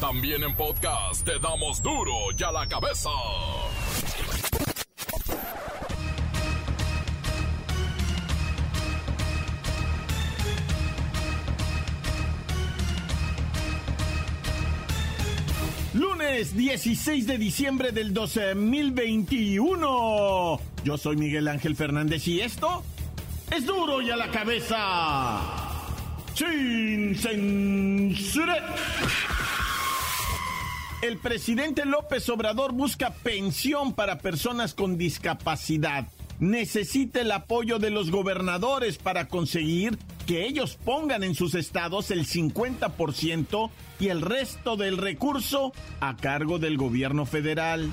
También en podcast te damos duro y a la cabeza. Lunes 16 de diciembre del 2021. Yo soy Miguel Ángel Fernández y esto es duro y a la cabeza. Sin censura. El presidente López Obrador busca pensión para personas con discapacidad. Necesita el apoyo de los gobernadores para conseguir que ellos pongan en sus estados el 50% y el resto del recurso a cargo del gobierno federal.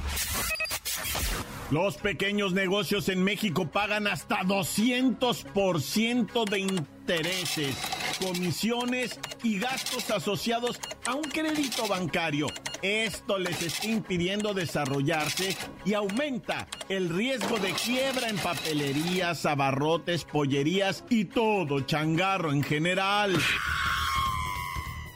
Los pequeños negocios en México pagan hasta 200% de intereses, comisiones y gastos asociados a un crédito bancario. Esto les está impidiendo desarrollarse y aumenta el riesgo de quiebra en papelerías, abarrotes, pollerías y todo changarro en general.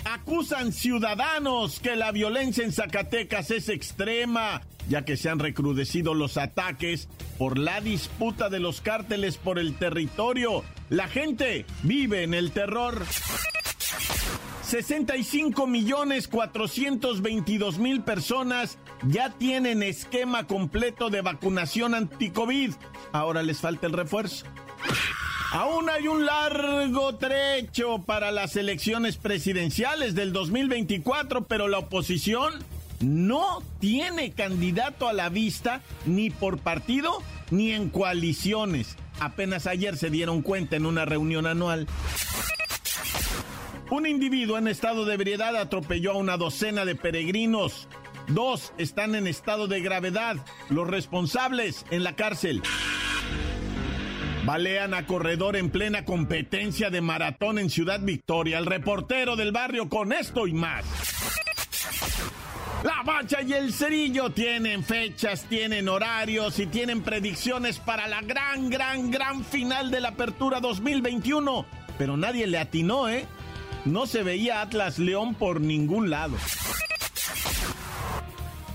Acusan ciudadanos que la violencia en Zacatecas es extrema, ya que se han recrudecido los ataques por la disputa de los cárteles por el territorio. La gente vive en el terror. 65 millones 422 mil personas ya tienen esquema completo de vacunación anti-COVID. Ahora les falta el refuerzo. Aún hay un largo trecho para las elecciones presidenciales del 2024, pero la oposición no tiene candidato a la vista ni por partido ni en coaliciones. Apenas ayer se dieron cuenta en una reunión anual. Un individuo en estado de ebriedad atropelló a una docena de peregrinos. Dos están en estado de gravedad. Los responsables en la cárcel. Balean a corredor en plena competencia de maratón en Ciudad Victoria. El reportero del barrio con esto y más. La Bacha y el Cerillo tienen fechas, tienen horarios y tienen predicciones para la gran, gran, gran final de la Apertura 2021. Pero nadie le atinó, ¿eh? No se veía Atlas León por ningún lado.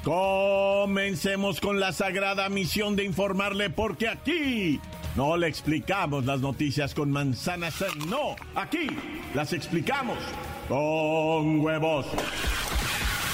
Comencemos con la sagrada misión de informarle porque aquí no le explicamos las noticias con manzanas, no, aquí las explicamos con huevos.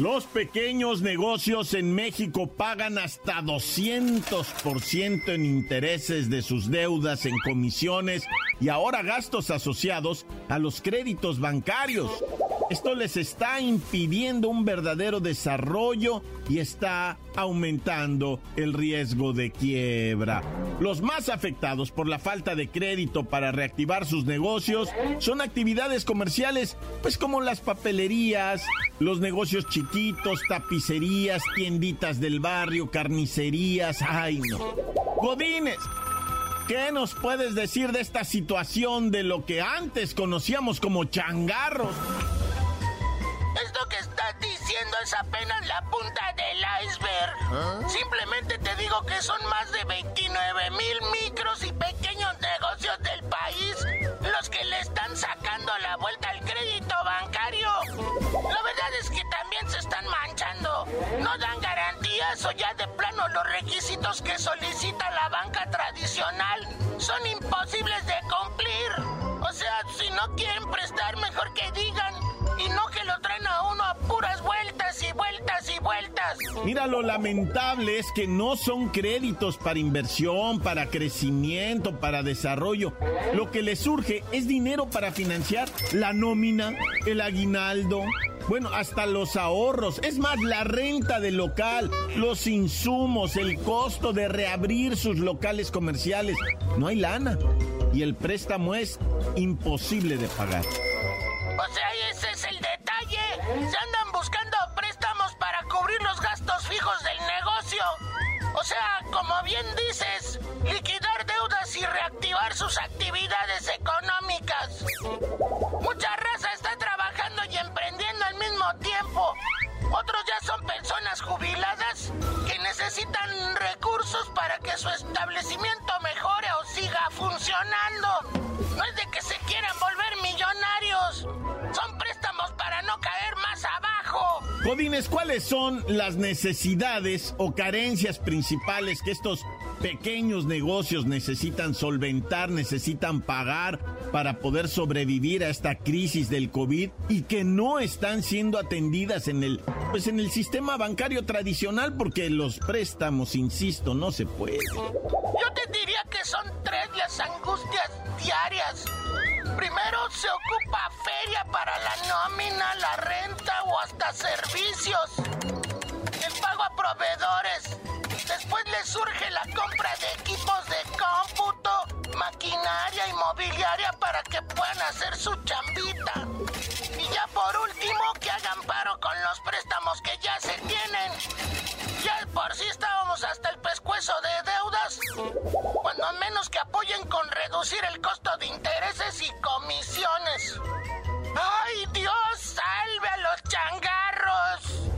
Los pequeños negocios en México pagan hasta 200% en intereses de sus deudas, en comisiones y ahora gastos asociados a los créditos bancarios. Esto les está impidiendo un verdadero desarrollo y está aumentando el riesgo de quiebra. Los más afectados por la falta de crédito para reactivar sus negocios son actividades comerciales, pues como las papelerías, los negocios chiquitos, tapicerías, tienditas del barrio, carnicerías, ay no. Godines, ¿qué nos puedes decir de esta situación de lo que antes conocíamos como changarros? Diciendo es apenas la punta del iceberg. Simplemente te digo que son más de 29 mil micros y pequeños negocios del país los que le están sacando la vuelta al crédito bancario. La verdad es que también se están manchando. No dan garantías o ya de plano los requisitos que solicita la banca tradicional son imposibles de cumplir. O sea, si no quieren prestar, mejor que digan y no que lo traen a uno a puras vueltas y vueltas y vueltas. Mira, lo lamentable es que no son créditos para inversión, para crecimiento, para desarrollo. Lo que les surge es dinero para financiar la nómina, el aguinaldo. Bueno, hasta los ahorros, es más, la renta del local, los insumos, el costo de reabrir sus locales comerciales. No hay lana y el préstamo es imposible de pagar. O sea, Se andan buscando préstamos para cubrir los gastos fijos del negocio. sea, como bien dices, liquidar deudas y reactivar sus actividades económicas. Mucha raza está trabajando y emprendiendo al mismo tiempo. Otros ya son personas jubiladas que necesitan recursos para que su establecimiento mejore o siga funcionando. No es de que se quieran volver millonarios. Son préstamos para no caer. Godines, ¿cuáles son las necesidades o carencias principales que estos pequeños negocios necesitan solventar, necesitan pagar para poder sobrevivir a esta crisis del COVID y que no están siendo atendidas en el pues en el sistema bancario tradicional porque los préstamos, insisto, no se puede. Yo te diría que son tres las angustias diarias. Primero se ocupa feria para la nómina, la renta o hasta servicios. El pago a proveedores. Después le surge la compra de equipos de cómputo, maquinaria y mobiliaria para que puedan hacer su chambita. Y ya por último, que hagan paro con los préstamos que ya se tienen. Ya por sí estábamos hasta el pescuezo de deudas. Cuando menos que apoyen con reducir el costo y comisiones. ¡Ay, Dios salve a los changarros!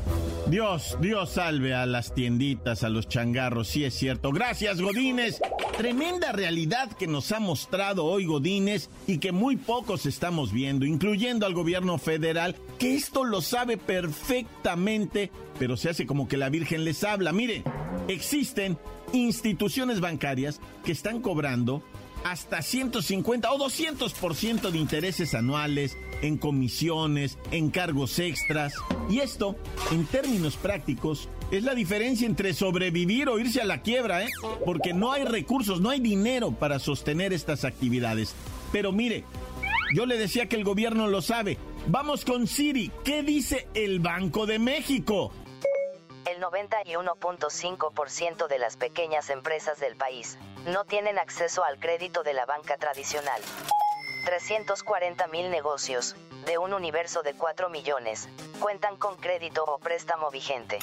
Dios, Dios salve a las tienditas, a los changarros, sí es cierto. Gracias, Godínez. Tremenda realidad que nos ha mostrado hoy Godínez y que muy pocos estamos viendo, incluyendo al gobierno federal, que esto lo sabe perfectamente, pero se hace como que la Virgen les habla. Mire, existen instituciones bancarias que están cobrando hasta 150 o 200% de intereses anuales en comisiones, en cargos extras. Y esto, en términos prácticos, es la diferencia entre sobrevivir o irse a la quiebra, ¿eh? Porque no hay recursos, no hay dinero para sostener estas actividades. Pero mire, yo le decía que el gobierno lo sabe. Vamos con Siri. ¿Qué dice el Banco de México? El 91.5% de las pequeñas empresas del país no tienen acceso al crédito de la banca tradicional. 340 mil negocios, de un universo de 4 millones, cuentan con crédito o préstamo vigente.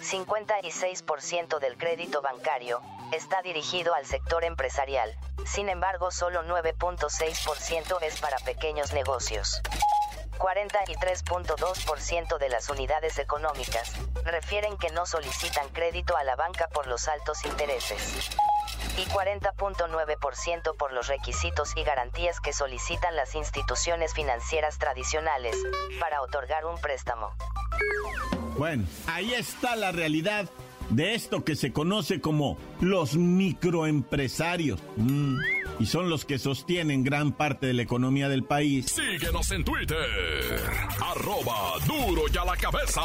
56% del crédito bancario está dirigido al sector empresarial, sin embargo solo 9.6% es para pequeños negocios. 43.2% de las unidades económicas refieren que no solicitan crédito a la banca por los altos intereses. Y 40.9% por los requisitos y garantías que solicitan las instituciones financieras tradicionales para otorgar un préstamo. Bueno, ahí está la realidad de esto que se conoce como los microempresarios. Mm, y son los que sostienen gran parte de la economía del país. Síguenos en Twitter. Arroba duro y a la cabeza.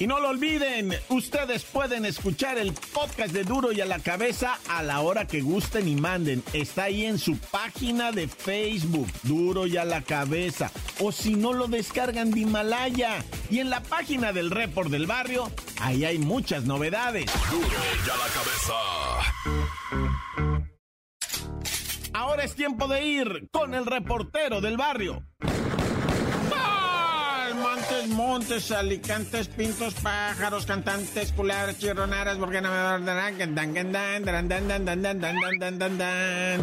Y no lo olviden, ustedes pueden escuchar el podcast de Duro y a la cabeza a la hora que gusten y manden. Está ahí en su página de Facebook, Duro y a la cabeza. O si no lo descargan de Himalaya. Y en la página del Report del Barrio, ahí hay muchas novedades. Duro y a la cabeza. Ahora es tiempo de ir con el reportero del barrio. Montes, Alicantes, Pintos, Pájaros, Cantantes, Culebras, Chirroneras, porque no me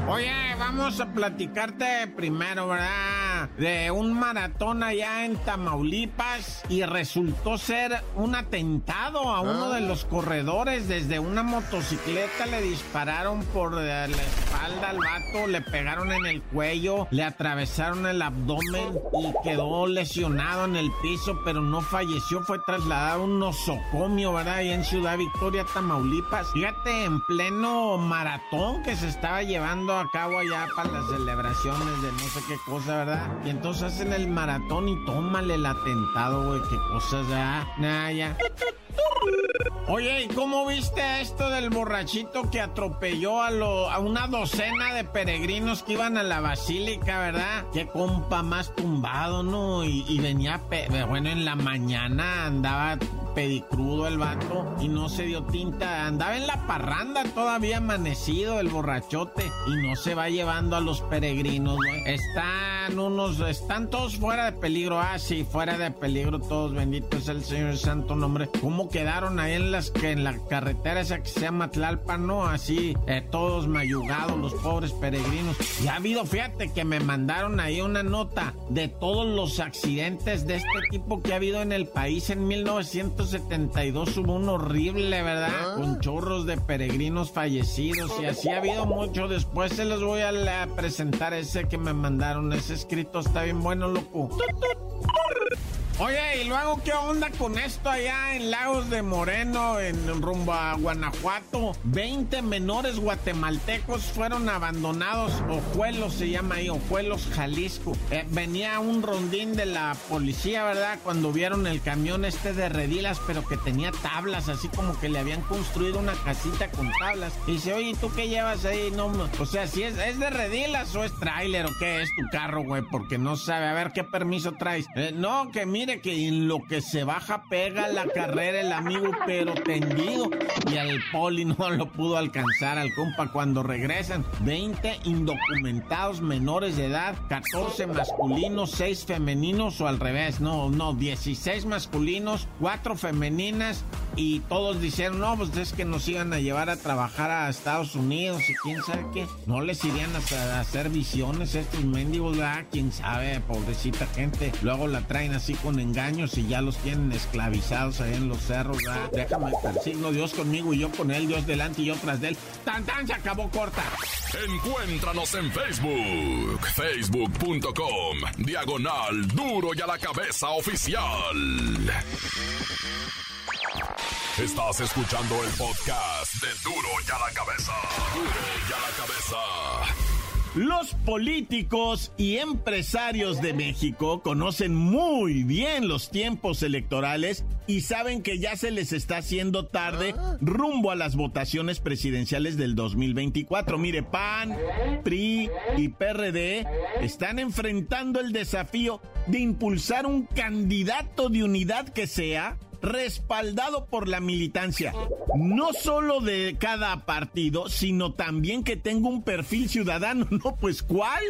Oye, vamos a platicarte primero, ¿verdad? De un maratón allá en Tamaulipas y resultó ser un atentado a uno de los corredores. Desde una motocicleta le dispararon por la espalda al vato, le pegaron en el cuello, le atravesaron el abdomen y quedó lesionado en el piso, pero no falleció, fue trasladado a un nosocomio, ¿verdad? Ahí en Ciudad Victoria, Tamaulipas. Fíjate, en pleno maratón que se estaba llevando a cabo allá para las celebraciones de no sé qué cosa, ¿verdad? Y entonces hacen el maratón y tómale el atentado, güey, qué cosas, ¿verdad? Nah, ya. Oye, ¿y cómo viste esto del borrachito que atropelló a, lo, a una docena de peregrinos que iban a la basílica, verdad? Qué compa más tumbado, ¿no? Y, y venía, bueno, en la mañana andaba pedicrudo el vato y no se dio tinta. Andaba en la parranda todavía amanecido el borrachote y no se va llevando a los peregrinos, güey. Están unos, están todos fuera de peligro. Ah, sí, fuera de peligro todos. Bendito es el Señor Santo Nombre. ¿Cómo quedaron ahí en las que en la carretera esa que se llama Tlalpan, no? Así, eh, todos mayugados, los pobres peregrinos. Y ha habido, fíjate que me mandaron ahí una nota de todos los accidentes de este tipo que ha habido en el país en 1972. Hubo un horrible, ¿verdad? Ah. Con chorros de peregrinos fallecidos y así ha habido mucho. Después se los voy a, presentar ese que me mandaron. Ese escrito está bien bueno, loco. Oye, y luego, ¿qué onda con esto allá en Lagos de Moreno, en rumbo a Guanajuato? 20 menores guatemaltecos fueron abandonados, Ojuelos se llama ahí, Ojuelos, Jalisco. Eh, venía un rondín de la policía, ¿verdad? Cuando vieron el camión este de redilas, pero que tenía tablas, así como que le habían construido una casita con tablas. Y dice, oye, ¿tú qué llevas ahí? No, o sea, si es, es de redilas o es tráiler o qué es tu carro, güey, porque no sabe. A ver, ¿qué permiso traes? Eh, no, que mire que en lo que se baja pega la carrera el amigo, pero tendido. Y al poli no lo pudo alcanzar al compa cuando regresan. 20 indocumentados menores de edad, 14 masculinos, 6 femeninos o al revés, no, no, 16 masculinos, 4 femeninas y todos dijeron, no, pues es que nos iban a llevar a trabajar a Estados Unidos y quién sabe qué. No les irían a, hacer visiones estos mendigos, ¿verdad? Quién sabe, pobrecita gente. Luego la traen así con engaños y ya los tienen esclavizados ahí en los cerros, ¿verdad? Déjame signo Dios conmigo y yo con él, Dios delante y yo tras de él. ¡Tan, tan! Se acabó corta. Encuéntranos en Facebook, facebook.com, diagonal duro y a la cabeza oficial. Estás escuchando el podcast de Duro y a la Cabeza. Duro y a la Cabeza. Los políticos y empresarios de México conocen muy bien los tiempos electorales y saben que ya se les está haciendo tarde rumbo a las votaciones presidenciales del 2024. Mire, PAN, PRI y PRD están enfrentando el desafío de impulsar un candidato de unidad que sea respaldado por la militancia, no solo de cada partido, sino también que tenga un perfil ciudadano. No, pues ¿cuál?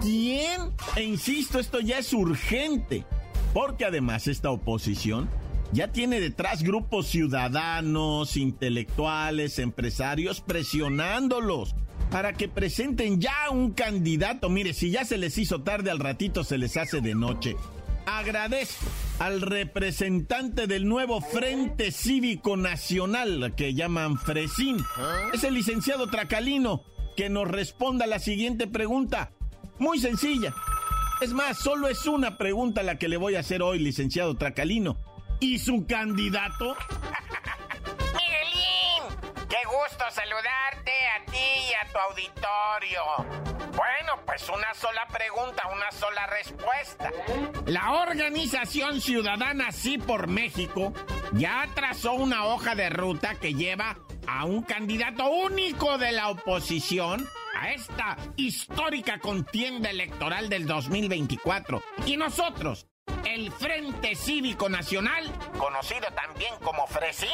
¿Quién? E insisto, esto ya es urgente, porque además esta oposición ya tiene detrás grupos ciudadanos, intelectuales, empresarios presionándolos para que presenten ya un candidato. Mire, si ya se les hizo tarde, al ratito se les hace de noche. Agradezco al representante del nuevo Frente Cívico Nacional, que llaman Fresín. Es el licenciado Tracalino, que nos responda la siguiente pregunta. Muy sencilla. Es más, solo es una pregunta la que le voy a hacer hoy, licenciado Tracalino. ¿Y su candidato? Gusto saludarte a ti y a tu auditorio. Bueno, pues una sola pregunta, una sola respuesta. La organización ciudadana Sí por México ya trazó una hoja de ruta que lleva a un candidato único de la oposición a esta histórica contienda electoral del 2024. Y nosotros, el Frente Cívico Nacional, conocido también como Fresín,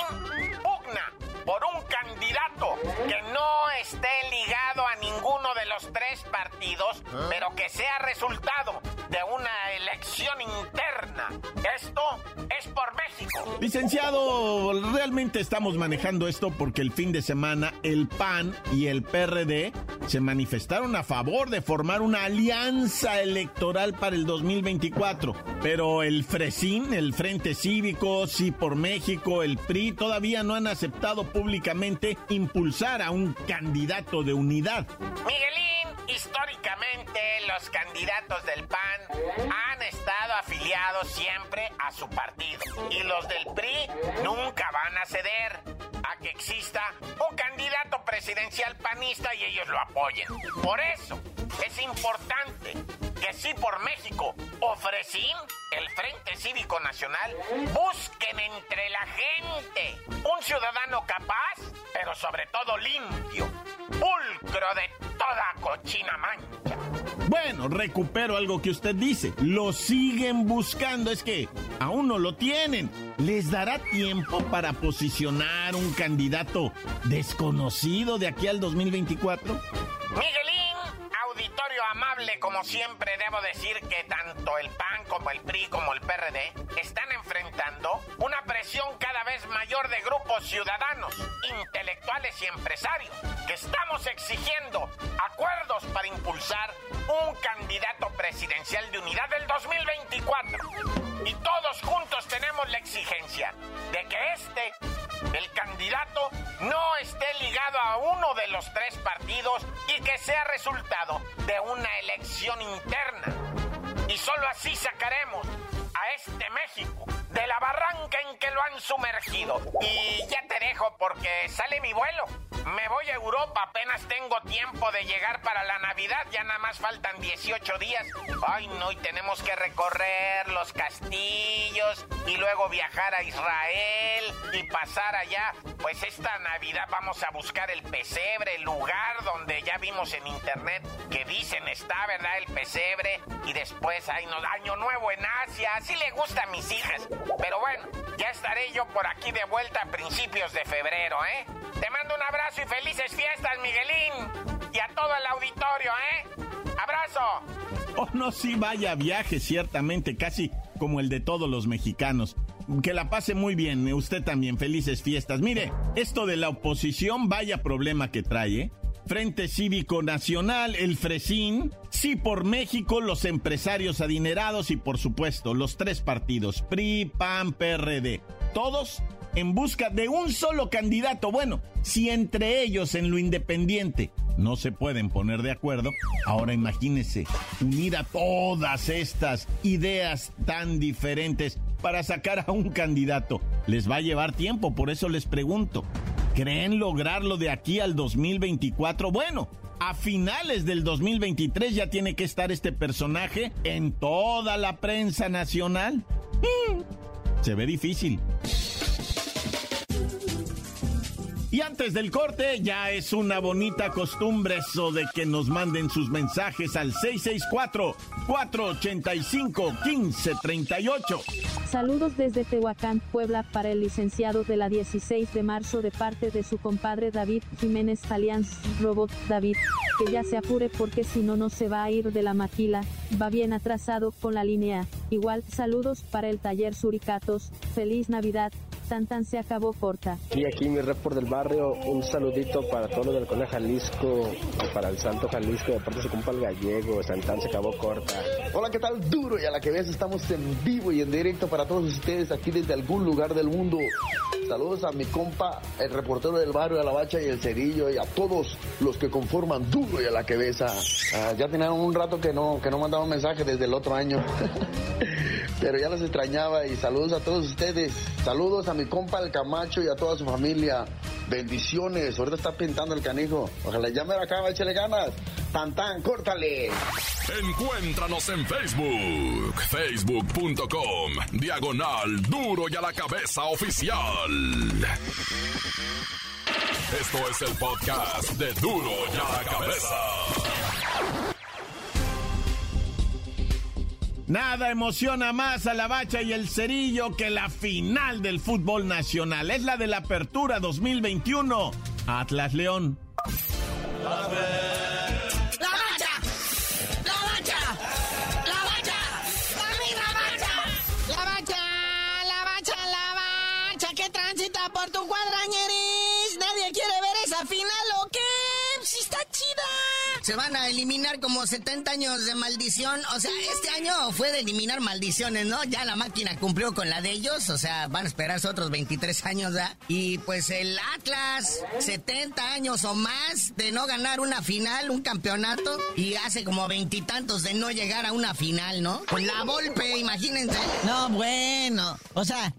pugna por un candidato que no esté ligado a ninguno de los tres partidos, ¿Ah? pero que sea resultado de una elección interna. Esto es por México. Licenciado, realmente estamos manejando esto porque el fin de semana el PAN y el PRD se manifestaron a favor de formar una alianza electoral para el 2024. Pero el FRESIN, el Frente Cívico, Sí por México, el PRI, todavía no han aceptado públicamente impulsar a un candidato de unidad. Miguelín, históricamente los candidatos del PAN han estado afiliados siempre a su partido y los del PRI nunca van a ceder a que exista un candidato presidencial panista y ellos lo apoyen. Por eso es importante que sí por México ofrecín el Frente Cívico Nacional busquen entre la gente un ciudadano capaz, pero sobre todo limpio, pulcro de toda cochina mancha Bueno, recupero algo que usted dice. Lo siguen buscando, es que aún no lo tienen. ¿Les dará tiempo para posicionar un candidato desconocido de aquí al 2024? Miguelín, auditorio amable, como siempre debo decir que tanto el PAN como el PRI como el PRD están enfrentando una presión cada vez mayor de grupos ciudadanos, intelectuales y empresarios, que estamos exigiendo acuerdos para impulsar un candidato presidencial de unidad del 2024. Y todos juntos tenemos la exigencia de que este, el candidato, no esté ligado a uno de los tres partidos y que sea resultado de una elección interna. Y solo así sacaremos a este México de la barranca en que lo han sumergido. Y ya te dejo porque sale mi vuelo. Me voy a Europa, apenas tengo tiempo de llegar para la Navidad, ya nada más faltan 18 días. Ay, no, y tenemos que recorrer los castillos y luego viajar a Israel y pasar allá. Pues esta Navidad vamos a buscar el pesebre, el lugar donde ya vimos en internet que dicen está, ¿verdad? El pesebre. Y después, ay, no, Año Nuevo en Asia, así le gusta a mis hijas. Pero bueno, ya estaré yo por aquí de vuelta a principios de febrero, ¿eh? Te mando un abrazo y felices fiestas, Miguelín. Y a todo el auditorio, ¿eh? ¡Abrazo! Oh, no, sí, vaya viaje, ciertamente, casi como el de todos los mexicanos. Que la pase muy bien, usted también, felices fiestas. Mire, esto de la oposición, vaya problema que trae, ¿eh? Frente Cívico Nacional, el Fresín, Sí por México, los empresarios adinerados y por supuesto los tres partidos, PRI, PAN, PRD. Todos en busca de un solo candidato. Bueno, si entre ellos en lo independiente no se pueden poner de acuerdo, ahora imagínense unir a todas estas ideas tan diferentes para sacar a un candidato. Les va a llevar tiempo, por eso les pregunto, ¿creen lograrlo de aquí al 2024? Bueno, a finales del 2023 ya tiene que estar este personaje en toda la prensa nacional. Mm, se ve difícil. Y antes del corte, ya es una bonita costumbre eso de que nos manden sus mensajes al 664-485-1538. Saludos desde Tehuacán, Puebla, para el licenciado de la 16 de marzo de parte de su compadre David Jiménez Alianz Robot David. Que ya se apure porque si no, no se va a ir de la maquila, va bien atrasado con la línea. Igual, saludos para el taller Suricatos, feliz Navidad, Tan se acabó corta. Y aquí mi report del barrio, un saludito para todos los del Cone Jalisco, para el Santo Jalisco, de parte de su compa el gallego, Santan se acabó corta. Hola, ¿qué tal? Duro y a la que ves, estamos en vivo y en directo para todos ustedes aquí desde algún lugar del mundo. Saludos a mi compa, el reportero del barrio, a la bacha y el cerillo, y a todos los que conforman Duro y a la que ves. Ah, ya tenían un rato que no, que no mandaban mensaje desde el otro año. Pero ya los extrañaba y saludos a todos ustedes. Saludos a mi compa el Camacho y a toda su familia. Bendiciones. Ahorita está pintando el canijo. Ojalá ya me la acaba, échale ganas. Tan tan, córtale. Encuéntranos en Facebook. Facebook.com. Diagonal Duro y a la cabeza oficial. Esto es el podcast de Duro y a la cabeza. Nada emociona más a la bacha y el cerillo que la final del fútbol nacional. Es la de la apertura 2021. Atlas León. Se van a eliminar como 70 años de maldición. O sea, este año fue de eliminar maldiciones, ¿no? Ya la máquina cumplió con la de ellos, o sea, van a esperarse otros 23 años, ¿ya? Y pues el Atlas, 70 años o más de no ganar una final, un campeonato, y hace como veintitantos de no llegar a una final, ¿no? Con la golpe, imagínense. No, bueno. O sea,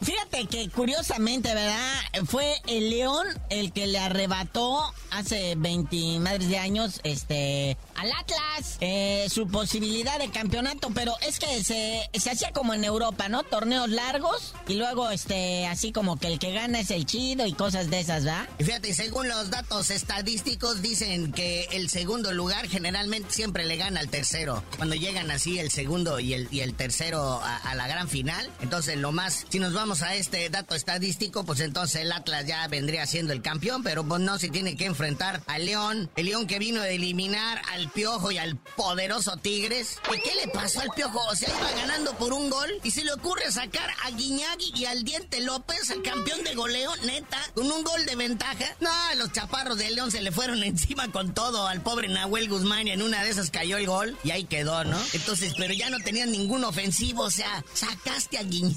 fíjate que curiosamente, ¿verdad? Fue el León el que le arrebató hace 20 madres de años este al Atlas eh, su posibilidad de campeonato, pero es que se, se hacía como en Europa, ¿no? Torneos largos y luego este así como que el que gana es el chido y cosas de esas, ¿verdad? Y fíjate, según los datos estadísticos dicen que el segundo lugar generalmente siempre le gana al tercero. Cuando llegan así el segundo y el, y el tercero a, la gran final, entonces lo más, si nos vamos a este dato estadístico, pues entonces el Atlas ya vendría siendo el campeón, pero pues no se tiene que enfrentar al León, el León que vino a eliminar al Piojo y al poderoso Tigres. ¿Y qué le pasó al Piojo? O sea, iba ganando por un gol y se le ocurre sacar a Guiñagui y al Diente López, el campeón de goleo, neta, con un gol de ventaja. No, los chaparros de León se le fueron encima con todo al pobre Nahuel Guzmán y en una de esas cayó el gol y ahí quedó, ¿no? Entonces, pero ya no tenían ningún ofensivo, o sea, sacaste a Guiñagui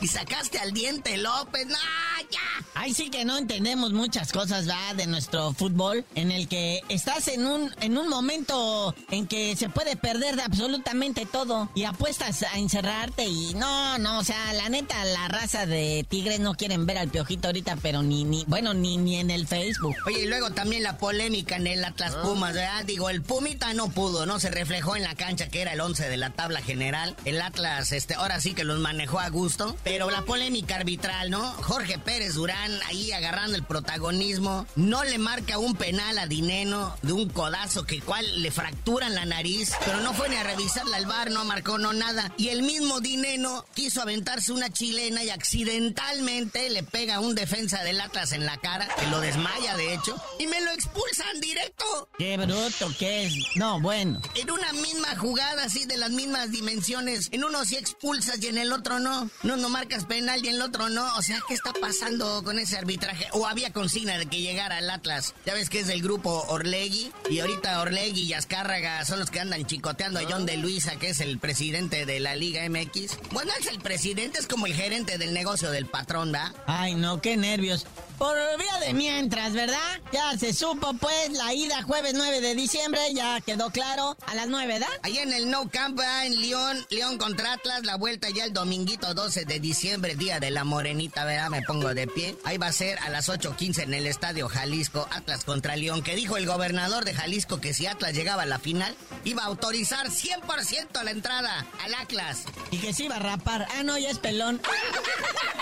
y sacaste al Diente López. ¡No, ya! Ahí sí que no entendemos muchas cosas, ¿va? De nuestro fútbol, en el que estás en un, en un momento en que se puede perder de absolutamente todo y apuestas a encerrarte y no, no, o sea, la neta, la raza de tigres no quieren ver al piojito ahorita, pero ni, ni, bueno, ni, ni en el Facebook. Oye, y luego también la polémica en el Atlas ah. Pumas, ¿verdad? Digo, el Pumita no pudo, ¿no? Se reflejó en la cancha que era el 11 de la tabla general. El Atlas, este, ahora sí que los manejó a gusto, pero la polémica arbitral, ¿no? Jorge Pérez Durán ahí agarrando el protagonismo, no le marca un penal a Dineno de un codazo que cual le fracturan la nariz, pero no fue ni a revisarla al bar, no marcó, no nada. Y el mismo Dineno quiso aventarse una chilena y accidentalmente le pega a un defensa del Atlas en la cara, que lo desmaya de hecho, y me lo expulsan directo. Qué bruto que es. No, bueno. En una misma jugada así de las mismas dimensiones, en uno sí expulsas y en el otro no. No, no marcas penal y en el otro no. O sea, ¿qué está pasando con ese arbitraje? O había consigna de que llegara el Atlas. Ya ves que es del grupo Orlegui y ahorita Orlegui y Azcárraga son los que andan chicoteando a John de Luisa, que es el presidente de la Liga MX. Bueno, es el presidente, es como el gerente del negocio del patrón, ¿da? Ay, no, qué nervios. Por vía de mientras, ¿verdad? Ya se supo, pues, la ida jueves 9 de diciembre, ya quedó claro, a las 9, ¿verdad? Ahí en el No Camp, en León, León contra Atlas, la vuelta ya el dominguito 12 de diciembre, día de la morenita, ¿verdad? Me pongo de pie. Ahí va a ser a las 8.15 en el Estadio Jalisco, Atlas contra León, que dijo el gobernador de Jalisco que si Atlas llegaba a la final, iba a autorizar 100% la entrada al Atlas. Y que se iba a rapar. Ah, no, ya es pelón.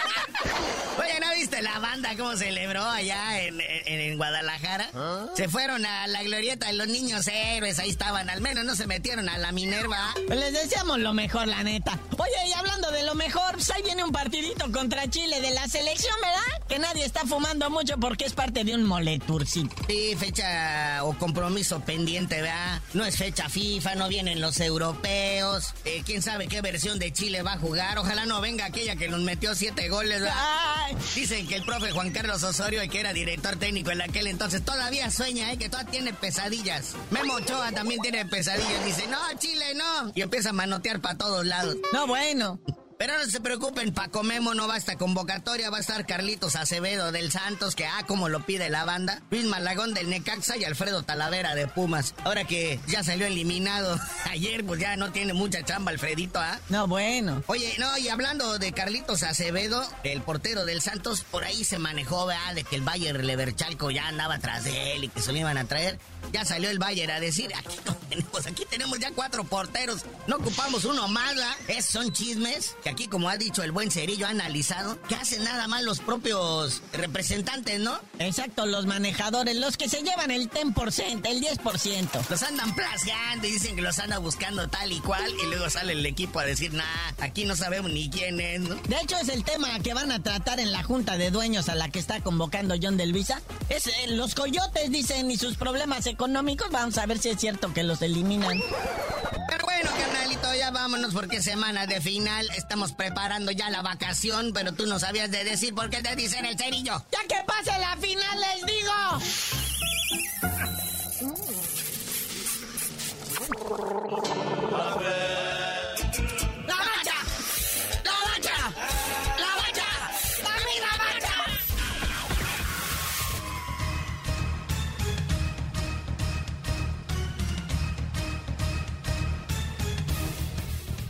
Oye, ¿no viste la banda cómo celebró allá en, Guadalajara? ¿Ah? Se fueron a la glorieta de los niños héroes, ahí estaban, al menos no se metieron a la Minerva. Pues les deseamos lo mejor, la neta. Oye, y hablando de lo mejor, pues ahí viene un partidito contra Chile de la selección, ¿verdad? Que nadie está fumando mucho porque es parte de un moleturcito. Sí, fecha o compromiso pendiente, ¿verdad? No es fecha FIFA, no vienen los europeos. Eh, ¿Quién sabe qué versión de Chile va a jugar? Ojalá no venga aquella que nos metió siete goles, ¿verdad? Dicen que el profe Juan Carlos Osorio, que era director técnico en aquel entonces, todavía sueña, ¿eh? Que todavía tiene pesadillas. Memo Ochoa también tiene pesadillas. Dice, no, Chile, no. Y empieza a manotear para todos lados. No, bueno. Pero no se preocupen, Paco Memo no va a esta convocatoria, va a estar Carlitos Acevedo del Santos, que ah, como lo pide la banda, Luis Malagón del Necaxa y Alfredo Talavera de Pumas. Ahora que ya salió eliminado ayer, pues ya no tiene mucha chamba Alfredito, ¿ah? No, bueno. Oye, no, y hablando de Carlitos Acevedo, el portero del Santos, por ahí se manejó, ¿verdad? De que el Bayer Leverchalco ya andaba atrás de él y que se lo iban a traer. Ya salió el Bayer a decir, aquí tenemos, aquí tenemos ya cuatro porteros, no ocupamos uno más, ¿verdad? Esos son chismes aquí, como ha dicho el buen Cerillo, ha analizado que hacen nada más los propios representantes, ¿no? Exacto, los manejadores, los que se llevan el 10%, el 10%. Los andan plagiando y dicen que los anda buscando tal y cual, y luego sale el equipo a decir, nah, aquí no sabemos ni quién es, ¿no? De hecho, es el tema que van a tratar en la junta de dueños a la que está convocando John Del Visa. Es eh, los coyotes, dicen, y sus problemas económicos. Vamos a ver si es cierto que los eliminan ya vámonos porque semana de final. Estamos preparando ya la vacación, pero tú no sabías de decir por qué te dicen el cerillo. Ya que pase la final, les digo. A ver.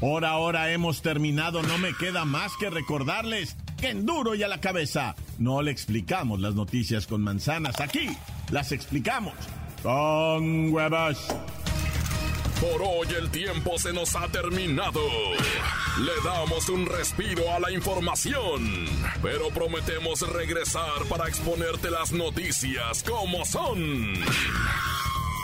Por ahora hemos terminado, no me queda más que recordarles que en duro y a la cabeza no le explicamos las noticias con manzanas, aquí las explicamos con huevos. Por hoy el tiempo se nos ha terminado. Le damos un respiro a la información, pero prometemos regresar para exponerte las noticias como son.